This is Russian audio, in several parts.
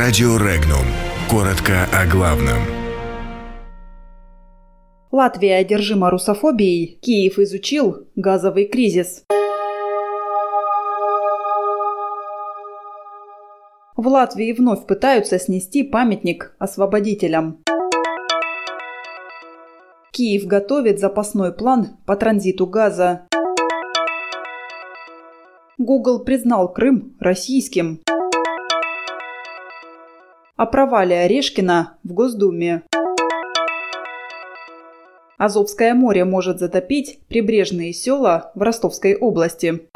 Радио Регнум. Коротко о главном. Латвия одержима русофобией. Киев изучил газовый кризис. В Латвии вновь пытаются снести памятник освободителям. Киев готовит запасной план по транзиту газа. Google признал Крым российским. О провале Орешкина в Госдуме. Азовское море может затопить прибрежные села в Ростовской области.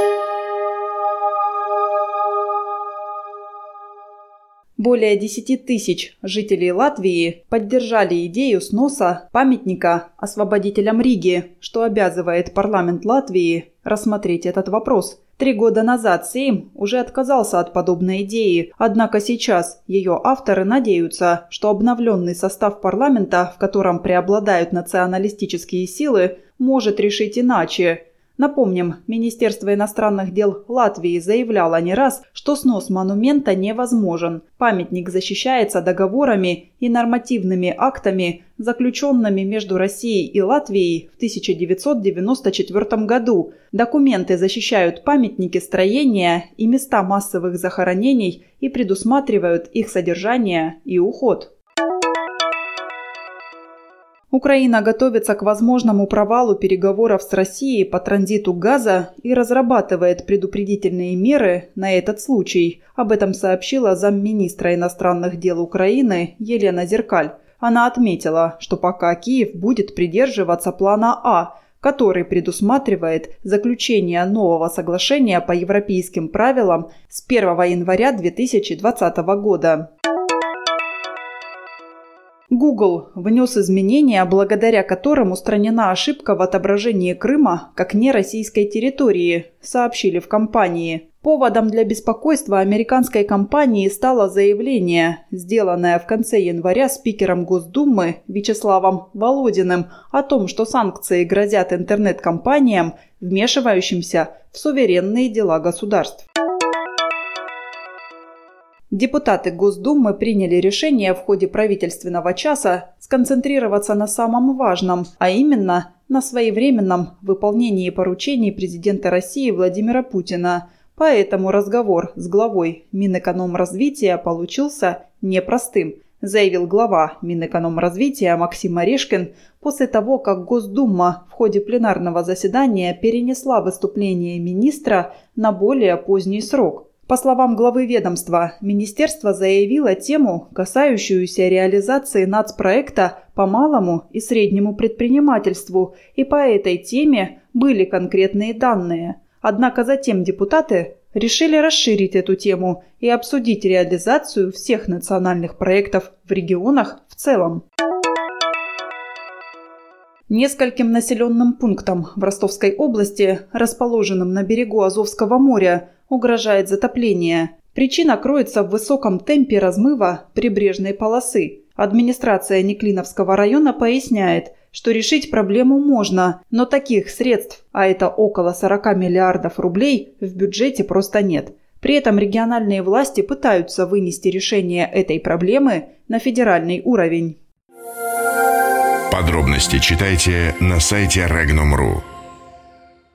Более 10 тысяч жителей Латвии поддержали идею сноса памятника освободителям Риги, что обязывает парламент Латвии рассмотреть этот вопрос – Три года назад Сейм уже отказался от подобной идеи, однако сейчас ее авторы надеются, что обновленный состав парламента, в котором преобладают националистические силы, может решить иначе – Напомним, Министерство иностранных дел Латвии заявляло не раз, что снос монумента невозможен. Памятник защищается договорами и нормативными актами, заключенными между Россией и Латвией в 1994 году. Документы защищают памятники строения и места массовых захоронений и предусматривают их содержание и уход. Украина готовится к возможному провалу переговоров с Россией по транзиту газа и разрабатывает предупредительные меры на этот случай. Об этом сообщила замминистра иностранных дел Украины Елена Зеркаль. Она отметила, что пока Киев будет придерживаться плана А, который предусматривает заключение нового соглашения по европейским правилам с 1 января 2020 года. Google внес изменения, благодаря которым устранена ошибка в отображении Крыма как нероссийской территории, сообщили в компании. Поводом для беспокойства американской компании стало заявление, сделанное в конце января спикером Госдумы Вячеславом Володиным о том, что санкции грозят интернет-компаниям, вмешивающимся в суверенные дела государств. Депутаты Госдумы приняли решение в ходе правительственного часа сконцентрироваться на самом важном, а именно на своевременном выполнении поручений президента России Владимира Путина. Поэтому разговор с главой Минэкономразвития получился непростым, заявил глава Минэкономразвития Максим Орешкин после того, как Госдума в ходе пленарного заседания перенесла выступление министра на более поздний срок – по словам главы ведомства, министерство заявило тему, касающуюся реализации нацпроекта по малому и среднему предпринимательству, и по этой теме были конкретные данные. Однако затем депутаты решили расширить эту тему и обсудить реализацию всех национальных проектов в регионах в целом. Нескольким населенным пунктам в Ростовской области, расположенным на берегу Азовского моря, угрожает затопление. Причина кроется в высоком темпе размыва прибрежной полосы. Администрация Неклиновского района поясняет, что решить проблему можно, но таких средств, а это около 40 миллиардов рублей, в бюджете просто нет. При этом региональные власти пытаются вынести решение этой проблемы на федеральный уровень. Подробности читайте на сайте Regnum.ru.